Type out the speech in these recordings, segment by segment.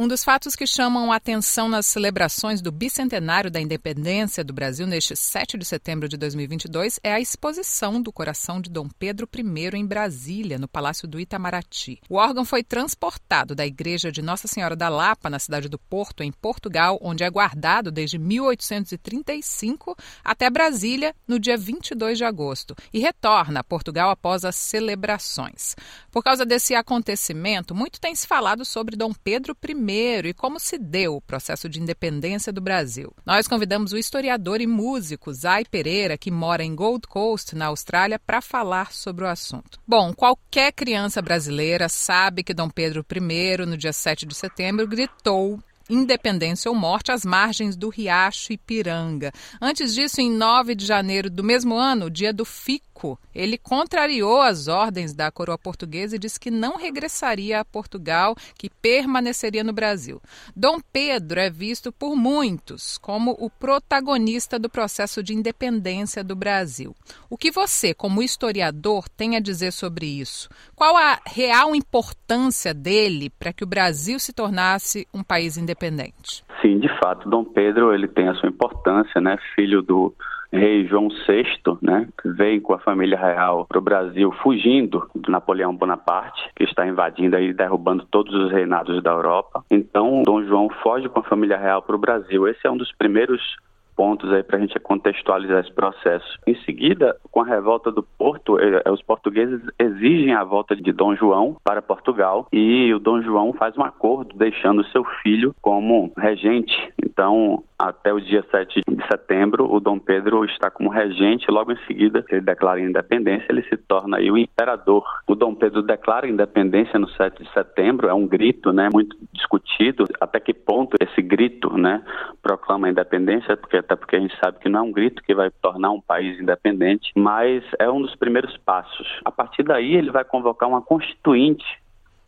Um dos fatos que chamam a atenção nas celebrações do bicentenário da independência do Brasil neste 7 de setembro de 2022 é a exposição do coração de Dom Pedro I em Brasília, no Palácio do Itamaraty. O órgão foi transportado da Igreja de Nossa Senhora da Lapa, na cidade do Porto, em Portugal, onde é guardado desde 1835, até Brasília no dia 22 de agosto e retorna a Portugal após as celebrações. Por causa desse acontecimento, muito tem se falado sobre Dom Pedro I e como se deu o processo de independência do Brasil. Nós convidamos o historiador e músico Zay Pereira, que mora em Gold Coast, na Austrália, para falar sobre o assunto. Bom, qualquer criança brasileira sabe que Dom Pedro I, no dia 7 de setembro, gritou independência ou morte às margens do Riacho Ipiranga. Antes disso, em 9 de janeiro do mesmo ano, dia do Fico, ele contrariou as ordens da coroa portuguesa e disse que não regressaria a Portugal, que permaneceria no Brasil. Dom Pedro é visto por muitos como o protagonista do processo de independência do Brasil. O que você, como historiador, tem a dizer sobre isso? Qual a real importância dele para que o Brasil se tornasse um país independente? Sim, de fato, Dom Pedro ele tem a sua importância, né? Filho do rei João VI, né, vem com a família real para o Brasil, fugindo do Napoleão Bonaparte, que está invadindo e derrubando todos os reinados da Europa. Então, Dom João foge com a família real para o Brasil. Esse é um dos primeiros pontos aí para a gente contextualizar esse processo. Em seguida, com a revolta do Porto, eh, os portugueses exigem a volta de Dom João para Portugal e o Dom João faz um acordo deixando seu filho como regente. Então, até o dia 7 de setembro, o Dom Pedro está como regente. Logo em seguida, ele declara independência, ele se torna aí o imperador. O Dom Pedro declara independência no 7 de setembro, é um grito, né, muito discutido até que ponto esse grito, né, proclama a independência, porque até porque a gente sabe que não é um grito que vai tornar um país independente, mas é um dos primeiros passos. A partir daí, ele vai convocar uma constituinte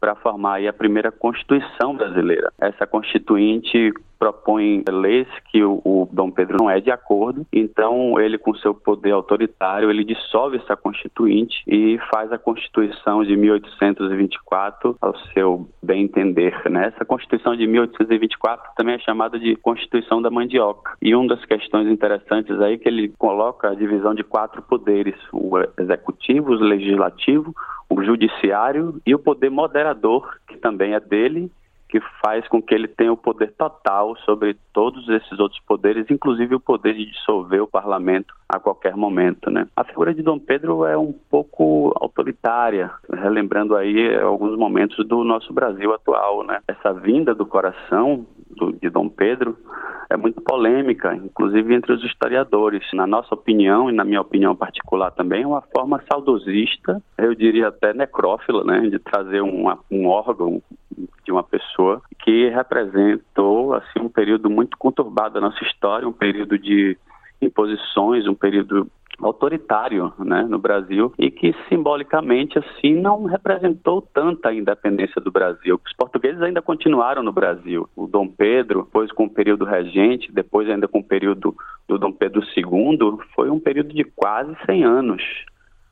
para formar a primeira Constituição brasileira. Essa Constituinte propõe leis que o, o, Dom Pedro não é de acordo, então ele com seu poder autoritário, ele dissolve essa constituinte e faz a Constituição de 1824 ao seu bem entender, né? Essa Constituição de 1824 também é chamada de Constituição da Mandioca. E uma das questões interessantes aí é que ele coloca a divisão de quatro poderes, o executivo, o legislativo, o judiciário e o poder moderador, que também é dele que faz com que ele tenha o poder total sobre todos esses outros poderes, inclusive o poder de dissolver o parlamento a qualquer momento, né? A figura de Dom Pedro é um pouco autoritária, relembrando aí alguns momentos do nosso Brasil atual, né? Essa vinda do coração do, de Dom Pedro é muito polêmica, inclusive entre os historiadores. Na nossa opinião e na minha opinião particular também, é uma forma saudosista, eu diria até necrófila, né, de trazer um, um órgão de uma pessoa que representou assim um período muito conturbado da nossa história, um período de imposições, um período autoritário né, no Brasil e que simbolicamente assim não representou tanta independência do Brasil. Os portugueses ainda continuaram no Brasil. O Dom Pedro, depois com o período regente, depois ainda com o período do Dom Pedro II, foi um período de quase 100 anos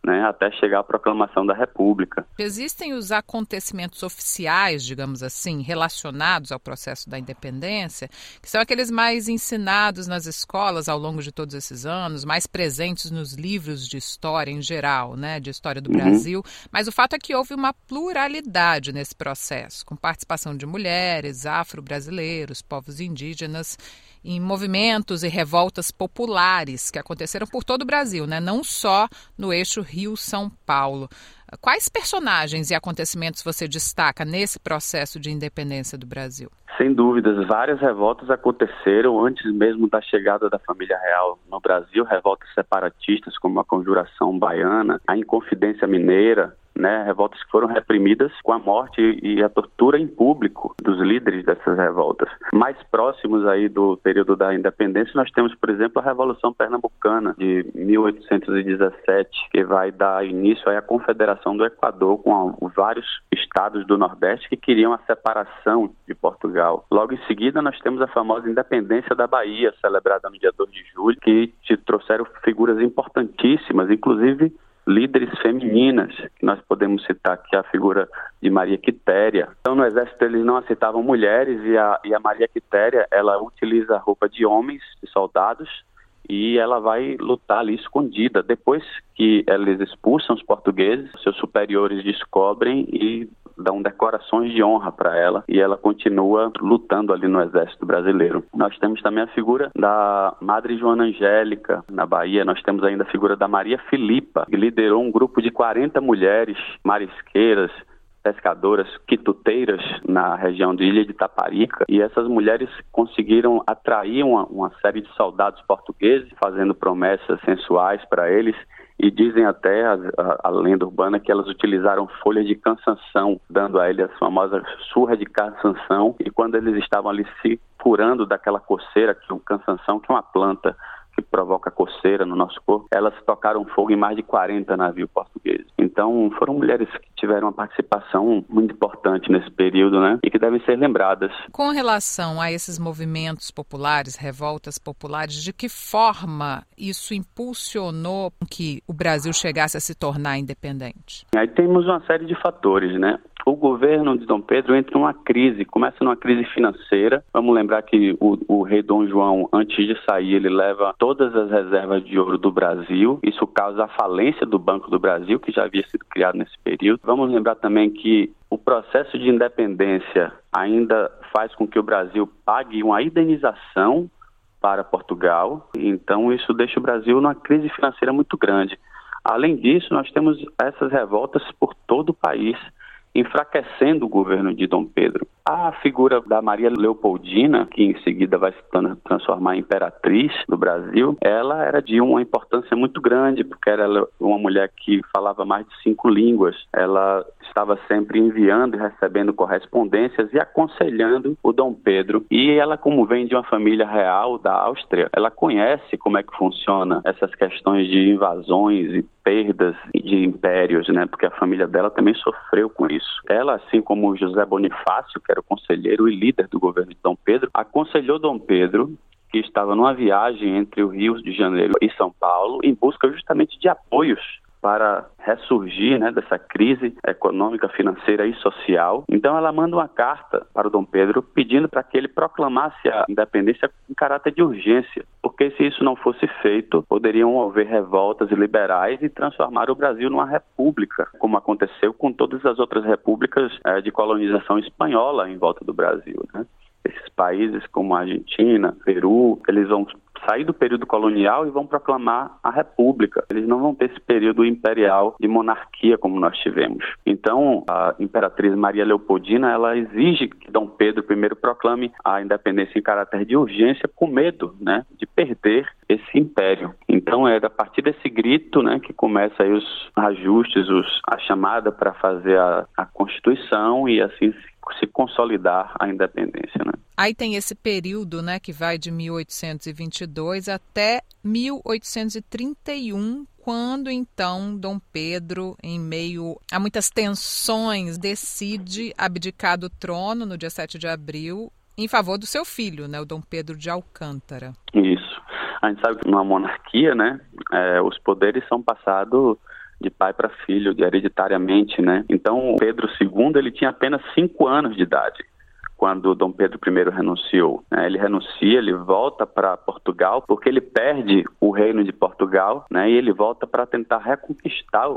né, até chegar à proclamação da República. Existem os acontecimentos oficiais, digamos assim, relacionados ao processo da independência, que são aqueles mais ensinados nas escolas ao longo de todos esses anos, mais presentes nos livros de história em geral, né, de história do uhum. Brasil. Mas o fato é que houve uma pluralidade nesse processo, com participação de mulheres, afro-brasileiros, povos indígenas em movimentos e revoltas populares que aconteceram por todo o Brasil, né? não só no eixo Rio-São Paulo. Quais personagens e acontecimentos você destaca nesse processo de independência do Brasil? Sem dúvidas, várias revoltas aconteceram antes mesmo da chegada da família real no Brasil, revoltas separatistas como a Conjuração Baiana, a Inconfidência Mineira, né, revoltas que foram reprimidas com a morte e a tortura em público dos líderes dessas revoltas. Mais próximos aí do período da independência, nós temos, por exemplo, a Revolução Pernambucana de 1817, que vai dar início à Confederação do Equador com vários estados do Nordeste que queriam a separação de Portugal. Logo em seguida, nós temos a famosa independência da Bahia, celebrada no dia 2 de julho, que te trouxeram figuras importantíssimas, inclusive líderes femininas. Nós podemos citar aqui a figura de Maria Quitéria. Então, no exército eles não aceitavam mulheres e a, e a Maria Quitéria, ela utiliza a roupa de homens, de soldados, e ela vai lutar ali escondida. Depois que eles expulsam os portugueses, seus superiores descobrem e dão decorações de honra para ela e ela continua lutando ali no exército brasileiro. Nós temos também a figura da Madre Joana Angélica na Bahia, nós temos ainda a figura da Maria Filipa, que liderou um grupo de 40 mulheres marisqueiras pescadoras quituteiras na região de Ilha de Taparica. E essas mulheres conseguiram atrair uma, uma série de soldados portugueses fazendo promessas sensuais para eles e dizem até a, a, lenda urbana que elas utilizaram folhas de cansanção, dando a ele a famosa surra de cansanção, e quando eles estavam ali se curando daquela coceira, que é um cansanção, que é uma planta que provoca coceira no nosso corpo, elas tocaram fogo em mais de 40 navios portugueses. Então, foram mulheres que tiveram uma participação muito importante nesse período, né? E que devem ser lembradas. Com relação a esses movimentos populares, revoltas populares, de que forma isso impulsionou que o Brasil chegasse a se tornar independente? Aí temos uma série de fatores, né? O governo de Dom Pedro entra numa crise, começa numa crise financeira. Vamos lembrar que o, o, rei Dom João, antes de sair, ele leva todas as reservas de ouro do Brasil. Isso causa a falência do Banco do Brasil, que já havia sido criado nesse período. Vamos lembrar também que o processo de independência ainda faz com que o Brasil pague uma indenização para Portugal. Então, isso deixa o Brasil numa crise financeira muito grande. Além disso, nós temos essas revoltas por todo o país enfraquecendo o governo de Dom Pedro. A figura da Maria Leopoldina, que em seguida vai se transformar em imperatriz do Brasil, ela era de uma importância muito grande, porque era uma mulher que falava mais de cinco línguas. Ela estava sempre enviando e recebendo correspondências e aconselhando o Dom Pedro. E ela, como vem de uma família real da Áustria, ela conhece como é que funciona essas questões de invasões e perdas de impérios, né? Porque a família dela também sofreu com isso. Ela, assim como José Bonifácio, que era o conselheiro e líder do governo de Dom Pedro, aconselhou Dom Pedro que estava numa viagem entre o Rio de Janeiro e São Paulo em busca justamente de apoios para ressurgir né, dessa crise econômica, financeira e social. Então ela manda uma carta para o Dom Pedro pedindo para que ele proclamasse a independência em caráter de urgência, porque se isso não fosse feito, poderiam haver revoltas liberais e transformar o Brasil numa república, como aconteceu com todas as outras repúblicas é, de colonização espanhola em volta do Brasil. Né? Esses países como a Argentina, Peru, eles vão sair do período colonial e vão proclamar a república. Eles não vão ter esse período imperial de monarquia como nós tivemos. Então, a imperatriz Maria Leopoldina, ela exige que Dom Pedro I proclame a independência em caráter de urgência com medo, né, de perder esse império. Então, é a partir desse grito, né, que começa aí os ajustes, os, a chamada para fazer a, a Constituição e assim se consolidar a independência. Né? Aí tem esse período né, que vai de 1822 até 1831, quando então Dom Pedro, em meio a muitas tensões, decide abdicar do trono no dia 7 de abril em favor do seu filho, né, o Dom Pedro de Alcântara. Isso. A gente sabe que numa monarquia, né, é, os poderes são passados de pai para filho, hereditariamente, né? Então, Pedro II ele tinha apenas cinco anos de idade quando Dom Pedro I renunciou. Né? Ele renuncia, ele volta para Portugal porque ele perde o reino de Portugal, né? E ele volta para tentar reconquistar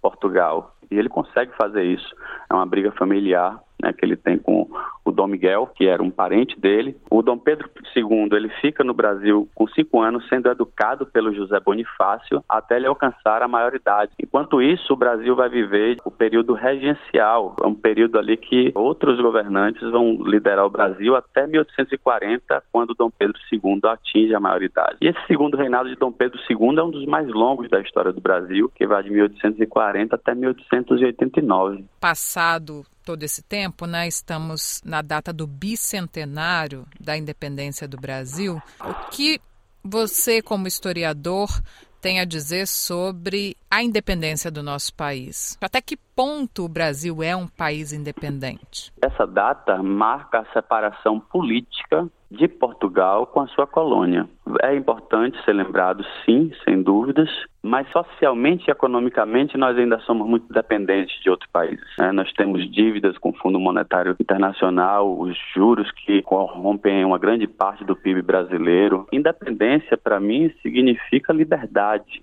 Portugal. E ele consegue fazer isso. É uma briga familiar né, que ele tem com o Dom Miguel, que era um parente dele. O Dom Pedro II ele fica no Brasil com cinco anos, sendo educado pelo José Bonifácio até ele alcançar a maioridade. Enquanto isso, o Brasil vai viver o período regencial, é um período ali que outros governantes vão liderar o Brasil até 1840, quando Dom Pedro II atinge a maioridade. E esse segundo reinado de Dom Pedro II é um dos mais longos da história do Brasil, que vai de 1840 até 1889. Passado todo esse tempo, né? Estamos na data do bicentenário da independência do Brasil. O que você, como historiador, tem a dizer sobre a independência do nosso país? Até que ponto o Brasil é um país independente? Essa data marca a separação política de Portugal com a sua colônia. É importante ser lembrado, sim, sem dúvidas, mas socialmente e economicamente nós ainda somos muito dependentes de outros países. Né? Nós temos dívidas com o Fundo Monetário Internacional, os juros que corrompem uma grande parte do PIB brasileiro. Independência, para mim, significa liberdade.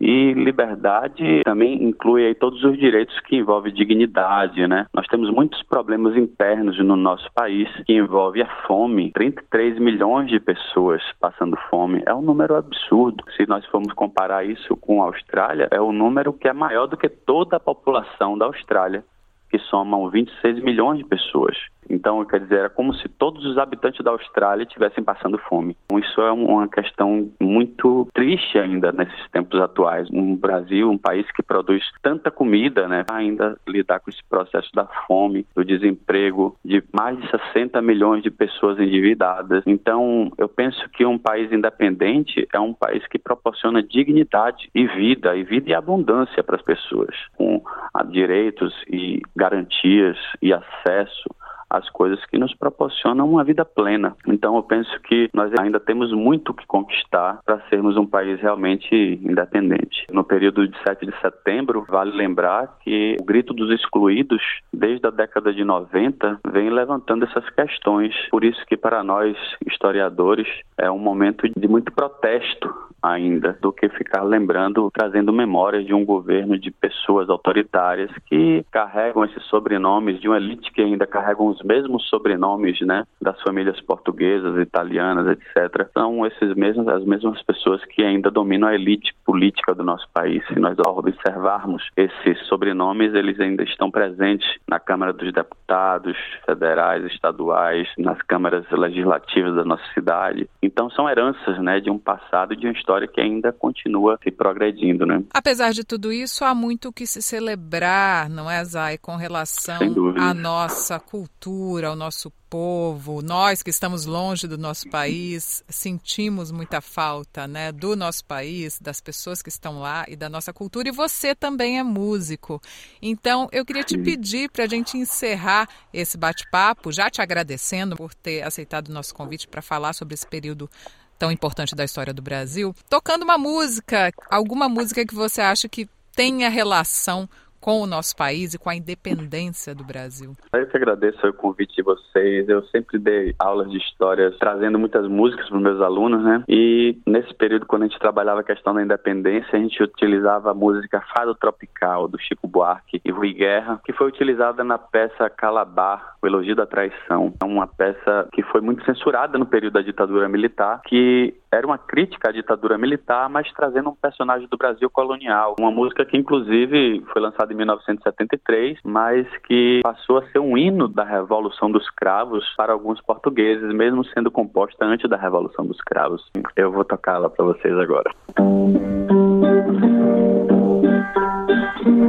E liberdade também inclui todos os direitos que envolvem dignidade. Né? Nós temos muitos problemas internos no nosso país que envolvem a fome. 33 milhões de pessoas passando fome é um número absurdo. Se nós formos comparar isso com a Austrália, é um número que é maior do que toda a população da Austrália, que somam 26 milhões de pessoas. Então, quer dizer, era como se todos os habitantes da Austrália estivessem passando fome. Então, isso é uma questão muito triste ainda nesses tempos atuais. Um Brasil, um país que produz tanta comida, né, ainda lidar com esse processo da fome, do desemprego, de mais de 60 milhões de pessoas endividadas. Então, eu penso que um país independente é um país que proporciona dignidade e vida, e vida e abundância para as pessoas, com direitos e garantias e acesso as coisas que nos proporcionam uma vida plena. Então, eu penso que nós ainda temos muito que conquistar para sermos um país realmente independente. No período de 7 de setembro, vale lembrar que o grito dos excluídos, desde a década de 90, vem levantando essas questões. Por isso que, para nós, historiadores, é um momento de muito protesto ainda do que ficar lembrando, trazendo memórias de um governo de pessoas autoritárias que carregam esses sobrenomes de uma elite que ainda carregam os mesmos sobrenomes, né, das famílias portuguesas, italianas, etc. São esses mesmos as mesmas pessoas que ainda dominam a elite política do nosso país. Se nós observarmos esses sobrenomes, eles ainda estão presentes na Câmara dos Deputados federais, estaduais, nas câmaras legislativas da nossa cidade. Então são heranças, né, de um passado e de uma história que ainda continua se progredindo, né? Apesar de tudo isso, há muito que se celebrar, não é, Zay, com relação à nossa cultura, ao nosso povo, nós que estamos longe do nosso país, sentimos muita falta, né, do nosso país, das pessoas que estão lá e da nossa cultura. E você também é músico. Então, eu queria te pedir para a gente encerrar esse bate-papo, já te agradecendo por ter aceitado o nosso convite para falar sobre esse período tão importante da história do Brasil, tocando uma música, alguma música que você acha que tenha relação com o nosso país e com a independência do Brasil. Eu que agradeço o convite de vocês. Eu sempre dei aulas de história trazendo muitas músicas para os meus alunos, né? E nesse período, quando a gente trabalhava a questão da independência, a gente utilizava a música Fado Tropical, do Chico Buarque e Rui Guerra, que foi utilizada na peça Calabar, o Elogio da Traição. É uma peça que foi muito censurada no período da ditadura militar, que era uma crítica à ditadura militar, mas trazendo um personagem do Brasil colonial. Uma música que, inclusive, foi lançada em 1973, mas que passou a ser um hino da Revolução dos Cravos para alguns portugueses, mesmo sendo composta antes da Revolução dos Cravos. Eu vou tocá-la para vocês agora.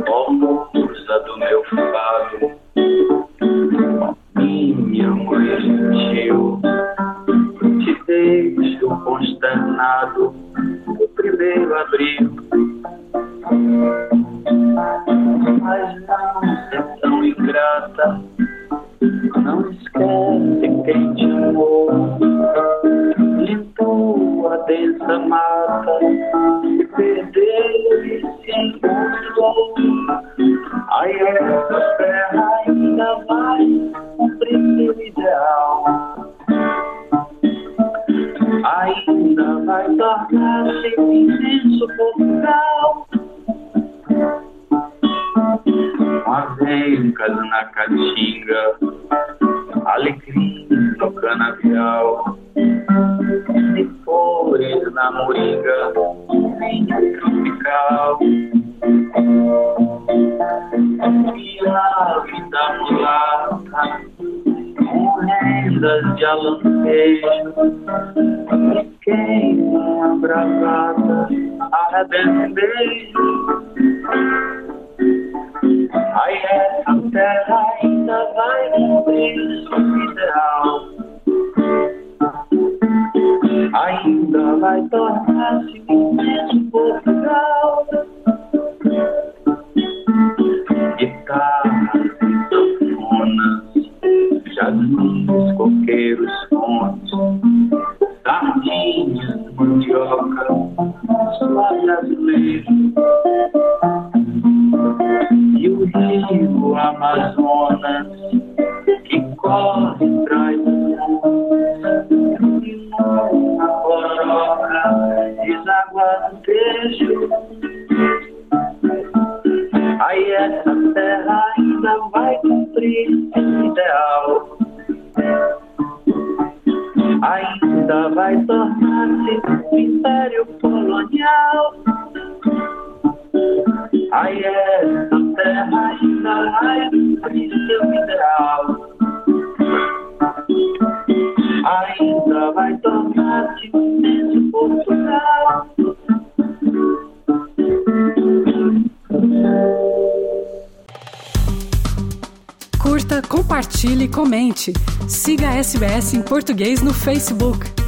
Ó força do meu fado, minha mãe gentil consternado o primeiro abril. Mas não é tão ingrata, Avencas na caatinga, alecrim no canavial, e flores na moringa, vinho tropical. E a vida mulata, com rendas de alantejo, queima bravata, arrebenta em beijo. Aí essa terra ainda vai cumprir seu ideal. Ainda vai tornar-se um imenso Amazonas ainda vai cumprir seu ideal. Ainda vai tornar-se um imenso Portugal. Curta, compartilhe, comente. Siga a SBS em português no Facebook.